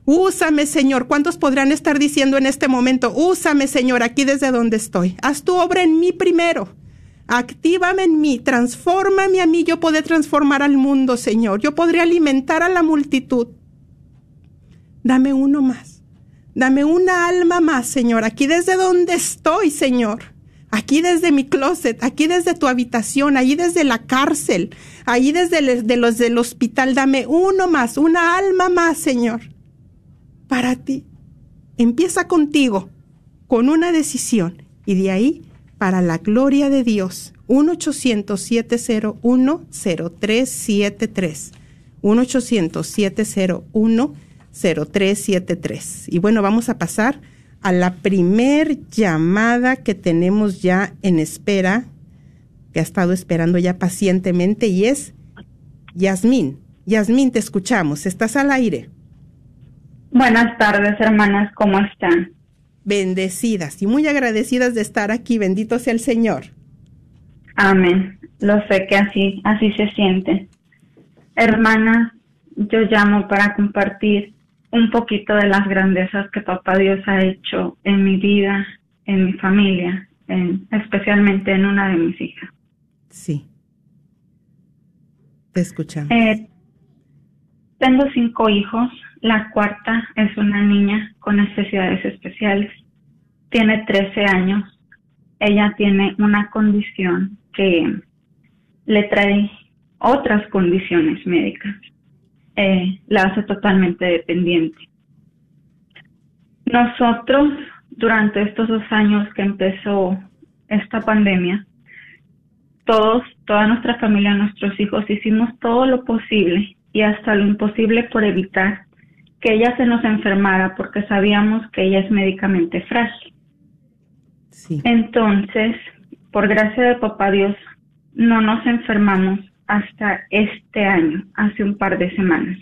Úsame, Señor. ¿Cuántos podrán estar diciendo en este momento? Úsame, Señor, aquí desde donde estoy. Haz tu obra en mí primero. Actívame en mí, transfórmame a mí, yo podré transformar al mundo, Señor. Yo podré alimentar a la multitud. Dame uno más. Dame una alma más, Señor, aquí desde donde estoy, Señor. Aquí desde mi closet, aquí desde tu habitación, allí desde la cárcel, allí desde de los del hospital. Dame uno más, una alma más, Señor, para ti. Empieza contigo, con una decisión, y de ahí para la gloria de Dios. 1-800-701-0373. 1-800-701-0373. Y bueno, vamos a pasar a la primer llamada que tenemos ya en espera, que ha estado esperando ya pacientemente, y es Yasmín. Yasmín, te escuchamos. Estás al aire. Buenas tardes, hermanas. ¿Cómo están? bendecidas y muy agradecidas de estar aquí. Bendito sea el Señor. Amén. Lo sé que así, así se siente. Hermana, yo llamo para compartir un poquito de las grandezas que Papá Dios ha hecho en mi vida, en mi familia, en, especialmente en una de mis hijas. Sí. Te escuchamos. Eh, tengo cinco hijos. La cuarta es una niña con necesidades especiales. Tiene 13 años. Ella tiene una condición que le trae otras condiciones médicas. Eh, la hace totalmente dependiente. Nosotros, durante estos dos años que empezó esta pandemia, todos, toda nuestra familia, nuestros hijos, hicimos todo lo posible y hasta lo imposible por evitar que ella se nos enfermara porque sabíamos que ella es médicamente frágil. Sí. Entonces, por gracia de papá Dios, no nos enfermamos hasta este año, hace un par de semanas.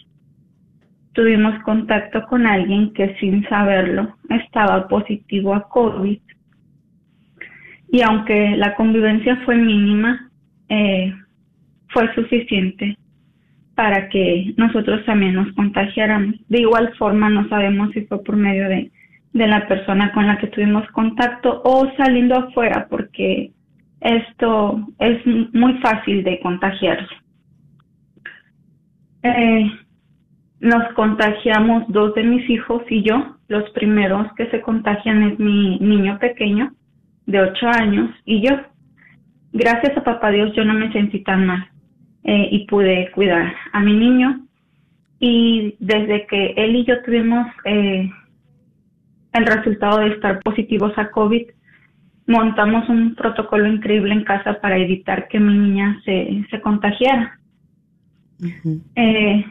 Tuvimos contacto con alguien que sin saberlo estaba positivo a COVID. Y aunque la convivencia fue mínima, eh, fue suficiente para que nosotros también nos contagiáramos. De igual forma, no sabemos si fue por medio de, de la persona con la que tuvimos contacto o saliendo afuera, porque esto es muy fácil de contagiarse. Eh, nos contagiamos dos de mis hijos y yo. Los primeros que se contagian es mi niño pequeño de ocho años y yo. Gracias a papá Dios yo no me sentí tan mal eh, y pude cuidar a mi niño. Y desde que él y yo tuvimos eh, el resultado de estar positivos a COVID, montamos un protocolo increíble en casa para evitar que mi niña se, se contagiara. Eh,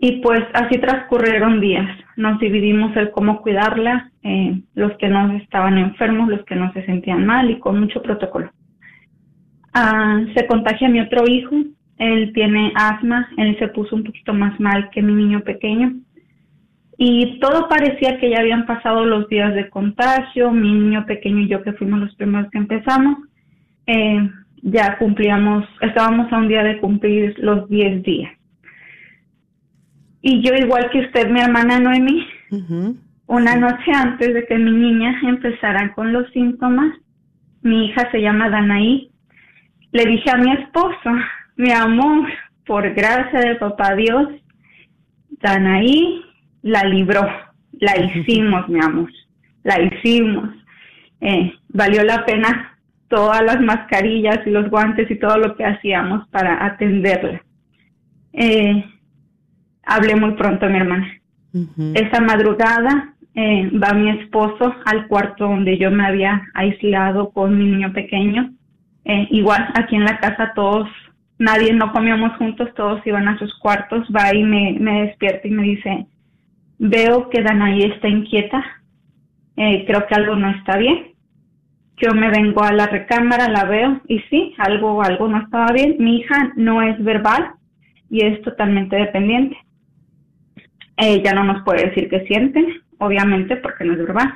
y pues así transcurrieron días. Nos dividimos el cómo cuidarla, eh, los que no estaban enfermos, los que no se sentían mal y con mucho protocolo. Ah, se contagia mi otro hijo, él tiene asma, él se puso un poquito más mal que mi niño pequeño. Y todo parecía que ya habían pasado los días de contagio, mi niño pequeño y yo que fuimos los primeros que empezamos, eh, ya cumplíamos, estábamos a un día de cumplir los 10 días. Y yo, igual que usted, mi hermana Noemi, una noche antes de que mi niña empezara con los síntomas, mi hija se llama Danaí, le dije a mi esposo, mi amor, por gracia de papá Dios, Danaí la libró, la hicimos, mi amor, la hicimos. Eh, valió la pena todas las mascarillas y los guantes y todo lo que hacíamos para atenderla. Eh, hablé muy pronto a mi hermana. Esa madrugada eh, va mi esposo al cuarto donde yo me había aislado con mi niño pequeño. Eh, igual aquí en la casa todos, nadie no comíamos juntos, todos iban a sus cuartos. Va y me, me despierta y me dice, veo que Danaí está inquieta, eh, creo que algo no está bien. Yo me vengo a la recámara, la veo y sí, algo, algo no estaba bien. Mi hija no es verbal y es totalmente dependiente. Ella no nos puede decir qué siente, obviamente, porque no es verbal.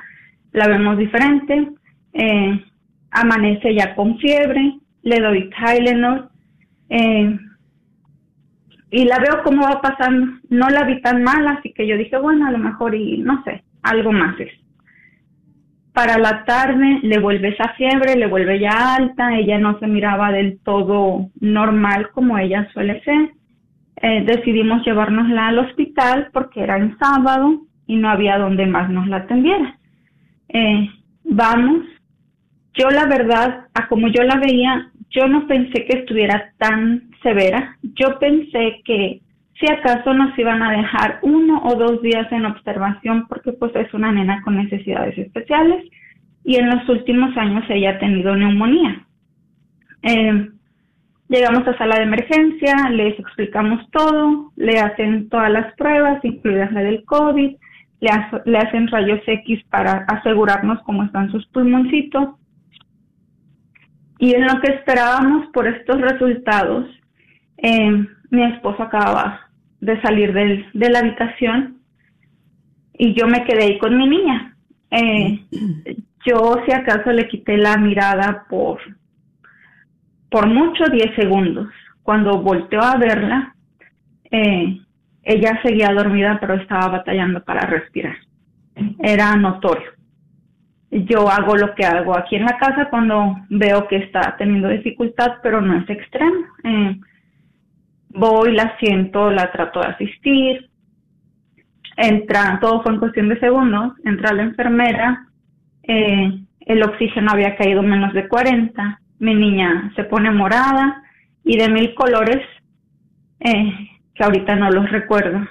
La vemos diferente. eh, amanece ya con fiebre. Le doy Tylenol. Eh, y la veo cómo va pasando. No la vi tan mal, así que yo dije, bueno, a lo mejor y no sé, algo más es. Para la tarde le vuelve esa fiebre, le vuelve ya alta, ella no se miraba del todo normal como ella suele ser. Eh, decidimos llevárnosla al hospital porque era en sábado y no había donde más nos la atendiera. Eh, vamos, yo la verdad, a como yo la veía, yo no pensé que estuviera tan severa. Yo pensé que si acaso nos iban a dejar uno o dos días en observación porque pues es una nena con necesidades especiales y en los últimos años ella ha tenido neumonía. Eh, llegamos a sala de emergencia, les explicamos todo, le hacen todas las pruebas, incluidas la del COVID, le, ha- le hacen rayos X para asegurarnos cómo están sus pulmoncitos. Y en lo que esperábamos por estos resultados, eh, mi esposo acababa de salir del- de la habitación y yo me quedé ahí con mi niña. Eh, yo si acaso le quité la mirada por, por mucho 10 segundos. Cuando volteó a verla, eh, ella seguía dormida pero estaba batallando para respirar. Era notorio yo hago lo que hago aquí en la casa cuando veo que está teniendo dificultad, pero no es extremo. Eh, voy, la siento, la trato de asistir. Entra, todo fue en cuestión de segundos. Entra la enfermera, eh, el oxígeno había caído menos de 40. Mi niña se pone morada y de mil colores eh, que ahorita no los recuerdo.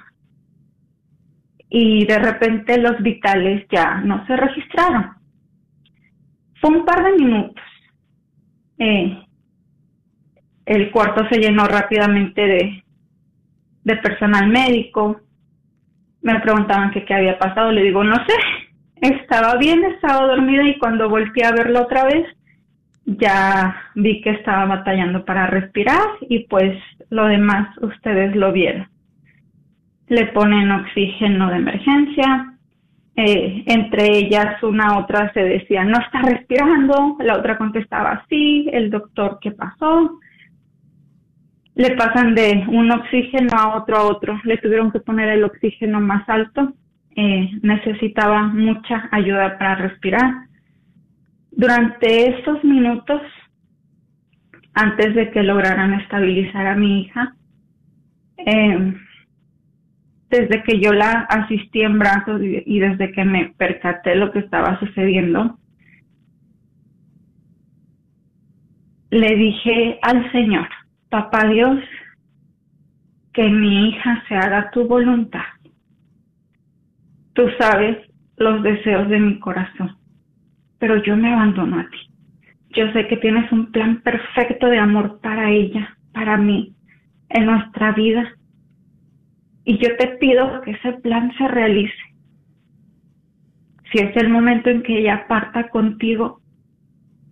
Y de repente los vitales ya no se registraron. Fue un par de minutos. Eh, el cuarto se llenó rápidamente de, personal médico. Me preguntaban qué había pasado. Le digo, no sé, estaba bien, estaba dormida y cuando volteé a verlo otra vez, ya vi que estaba batallando para respirar y pues lo demás ustedes lo vieron. Le ponen oxígeno de emergencia, eh, entre ellas una otra se decía no está respirando, la otra contestaba sí, el doctor qué pasó. Le pasan de un oxígeno a otro a otro, le tuvieron que poner el oxígeno más alto, eh, necesitaba mucha ayuda para respirar. Durante esos minutos, antes de que lograran estabilizar a mi hija, eh, desde que yo la asistí en brazos y, y desde que me percaté lo que estaba sucediendo, le dije al Señor, Papá Dios, que mi hija se haga tu voluntad. Tú sabes los deseos de mi corazón, pero yo me abandono a ti. Yo sé que tienes un plan perfecto de amor para ella, para mí, en nuestra vida. Y yo te pido que ese plan se realice. Si es el momento en que ella parta contigo,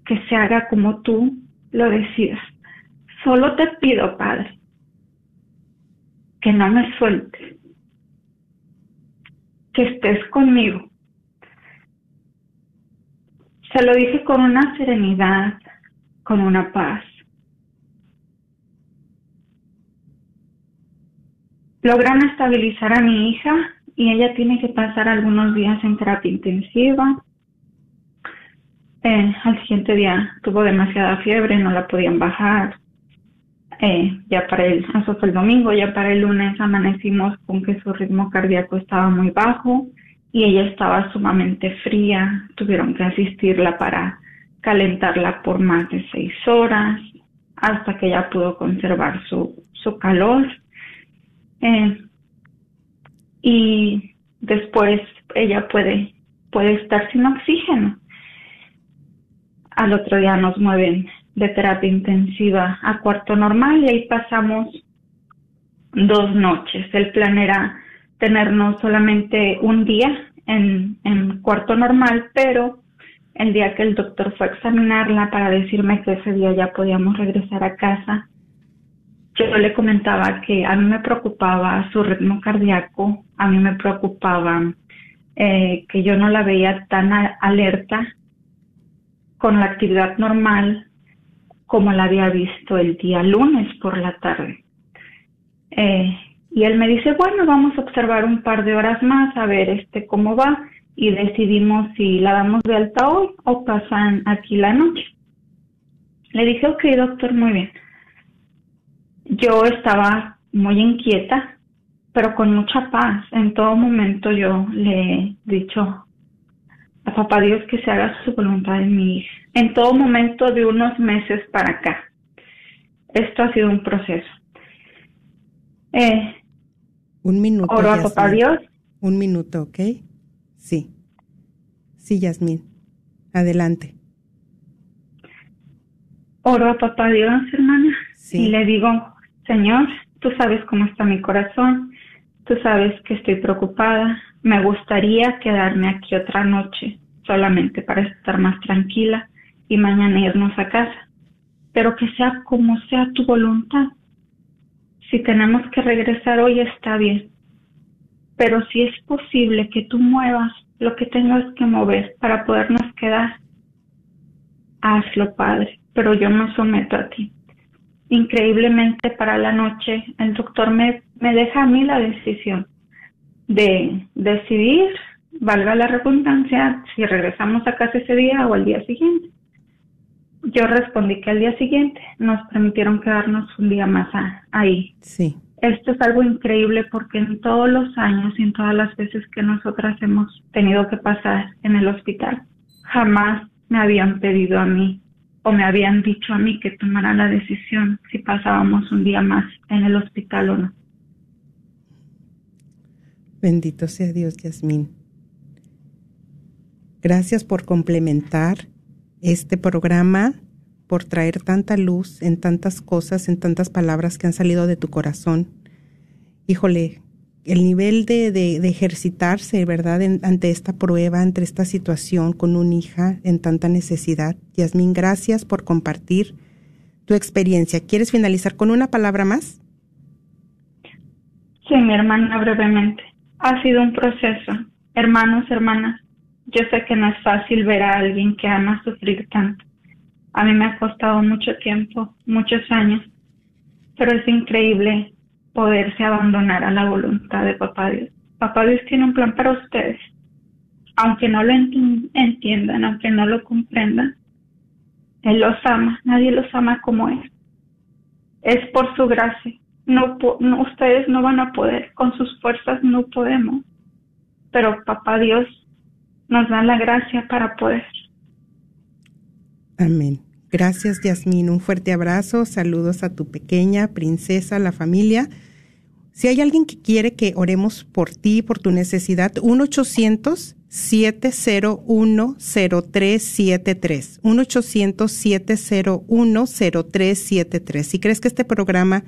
que se haga como tú lo decidas. Solo te pido, Padre, que no me sueltes, que estés conmigo. Se lo dije con una serenidad, con una paz. Logran estabilizar a mi hija y ella tiene que pasar algunos días en terapia intensiva. Eh, al siguiente día tuvo demasiada fiebre, no la podían bajar. Eh, ya para el, eso fue el domingo, ya para el lunes amanecimos con que su ritmo cardíaco estaba muy bajo y ella estaba sumamente fría. Tuvieron que asistirla para calentarla por más de seis horas hasta que ella pudo conservar su, su calor. Eh, y después ella puede, puede estar sin oxígeno. Al otro día nos mueven de terapia intensiva a cuarto normal y ahí pasamos dos noches. El plan era tenernos solamente un día en, en cuarto normal, pero el día que el doctor fue a examinarla para decirme que ese día ya podíamos regresar a casa, yo le comentaba que a mí me preocupaba su ritmo cardíaco, a mí me preocupaba eh, que yo no la veía tan alerta con la actividad normal como la había visto el día lunes por la tarde. Eh, y él me dice, bueno, vamos a observar un par de horas más a ver este cómo va y decidimos si la damos de alta hoy o pasan aquí la noche. Le dije, ok, doctor, muy bien. Yo estaba muy inquieta, pero con mucha paz. En todo momento yo le he dicho a papá Dios que se haga su voluntad en mi hija. En todo momento de unos meses para acá. Esto ha sido un proceso. Eh, Un minuto. oro a papá Dios Un minuto, ¿ok? Sí. Sí, Yasmín. Adelante. Oro a papá Dios, hermana, Sí. y le digo, Señor, tú sabes cómo está mi corazón, tú sabes que estoy preocupada, me gustaría quedarme aquí otra noche solamente para estar más tranquila y mañana irnos a casa, pero que sea como sea tu voluntad. Si tenemos que regresar hoy está bien, pero si es posible que tú muevas lo que tengas que mover para podernos quedar, hazlo, Padre, pero yo me someto a ti. Increíblemente para la noche el doctor me, me deja a mí la decisión de decidir, valga la redundancia, si regresamos a casa ese día o al día siguiente. Yo respondí que al día siguiente nos permitieron quedarnos un día más a- ahí. Sí. Esto es algo increíble porque en todos los años y en todas las veces que nosotras hemos tenido que pasar en el hospital, jamás me habían pedido a mí o me habían dicho a mí que tomara la decisión si pasábamos un día más en el hospital o no. Bendito sea Dios, Yasmín. Gracias por complementar este programa, por traer tanta luz en tantas cosas, en tantas palabras que han salido de tu corazón. Híjole, el nivel de, de- ejercitarse, ¿verdad?, En- ante esta prueba, ante esta situación con una hija en tanta necesidad. Yasmín, gracias por compartir tu experiencia. ¿Quieres finalizar con una palabra más? Sí, mi hermana, brevemente. Ha sido un proceso. Hermanos, hermanas, yo sé que no es fácil ver a alguien que ama sufrir tanto. A mí me ha costado mucho tiempo, muchos años, pero es increíble poderse abandonar a la voluntad de Papá Dios. Papá Dios tiene un plan para ustedes. Aunque no lo enti- entiendan, aunque no lo comprendan, Él los ama. Nadie los ama como Él. Es por su gracia. No, ustedes no van a poder, con sus fuerzas no podemos. Pero Papá Dios nos da la gracia para poder. Amén. Gracias, Yasmín. Un fuerte abrazo. Saludos a tu pequeña princesa, la familia. Si hay alguien que quiere que oremos por ti, por tu necesidad, 1 800 1-800-701-0373. 1-800-701-0373. Si crees que este programa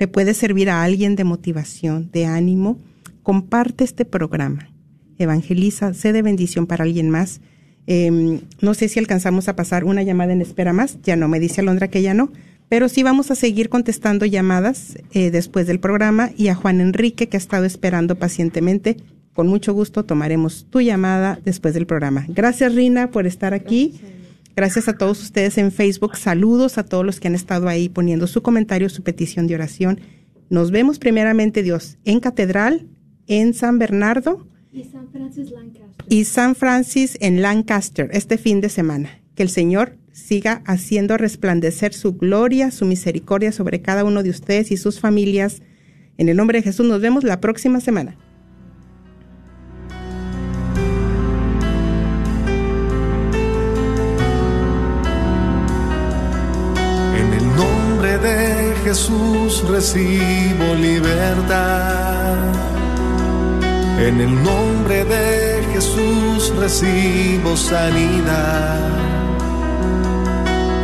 le puede servir a alguien de motivación, de ánimo, comparte este programa. Evangeliza, sé de bendición para alguien más. Eh, no sé si alcanzamos a pasar una llamada en espera más. Ya no, me dice Alondra que ya no. Pero sí vamos a seguir contestando llamadas eh, después del programa y a Juan Enrique que ha estado esperando pacientemente. Con mucho gusto tomaremos tu llamada después del programa. Gracias Rina por estar aquí. Gracias a todos ustedes en Facebook. Saludos a todos los que han estado ahí poniendo su comentario, su petición de oración. Nos vemos primeramente Dios en Catedral, en San Bernardo Y San Francis Lancaster. y San Francis en Lancaster este fin de semana. Que el Señor siga haciendo resplandecer su gloria, su misericordia sobre cada uno de ustedes y sus familias. En el nombre de Jesús nos vemos la próxima semana. En el nombre de Jesús recibo libertad. En el nombre de Jesús recibo sanidad.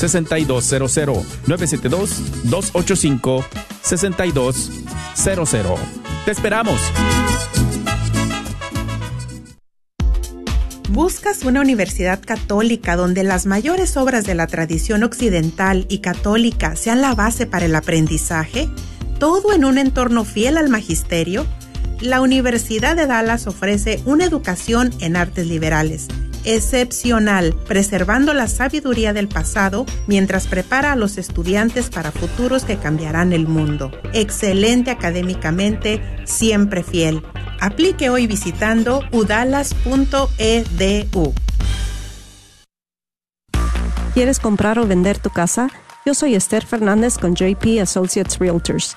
972-285-6200. 972-285-6200. ¡Te esperamos! ¿Buscas una universidad católica donde las mayores obras de la tradición occidental y católica sean la base para el aprendizaje? ¿Todo en un entorno fiel al magisterio? La Universidad de Dallas ofrece una educación en artes liberales excepcional, preservando la sabiduría del pasado mientras prepara a los estudiantes para futuros que cambiarán el mundo. Excelente académicamente, siempre fiel. Aplique hoy visitando udalas.edu. ¿Quieres comprar o vender tu casa? Yo soy Esther Fernández con JP Associates Realtors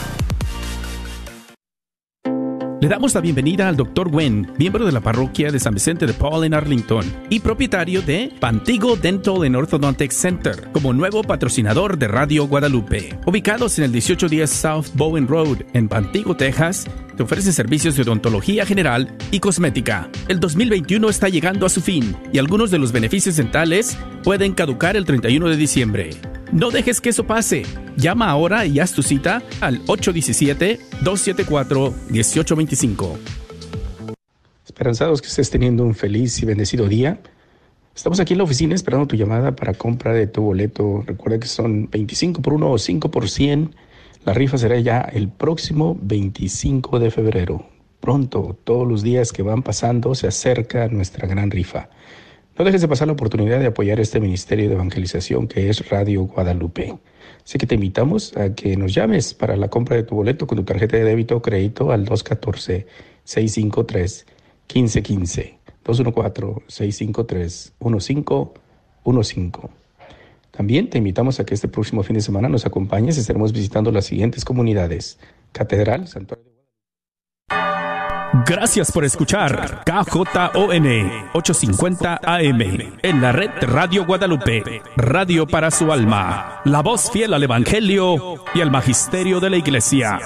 Le damos la bienvenida al Dr. Wen, miembro de la parroquia de San Vicente de Paul en Arlington y propietario de Pantigo Dental and Orthodontic Center como nuevo patrocinador de Radio Guadalupe. Ubicados en el 1810 South Bowen Road en Pantigo, Texas, te ofrece servicios de odontología general y cosmética. El 2021 está llegando a su fin y algunos de los beneficios dentales pueden caducar el 31 de diciembre. No dejes que eso pase. Llama ahora y haz tu cita al 817-274-1825. Esperanzados que estés teniendo un feliz y bendecido día. Estamos aquí en la oficina esperando tu llamada para compra de tu boleto. Recuerda que son 25 por 1 o 5 por 100. La rifa será ya el próximo 25 de febrero. Pronto, todos los días que van pasando, se acerca nuestra gran rifa. No dejes de pasar la oportunidad de apoyar este ministerio de evangelización que es Radio Guadalupe. Así que te invitamos a que nos llames para la compra de tu boleto con tu tarjeta de débito o crédito al 214-653-1515. 214-653-1515. También te invitamos a que este próximo fin de semana nos acompañes. Estaremos visitando las siguientes comunidades. Catedral, Santuario Gracias por escuchar KJON 850 AM en la red Radio Guadalupe, radio para su alma, la voz fiel al Evangelio y al Magisterio de la Iglesia.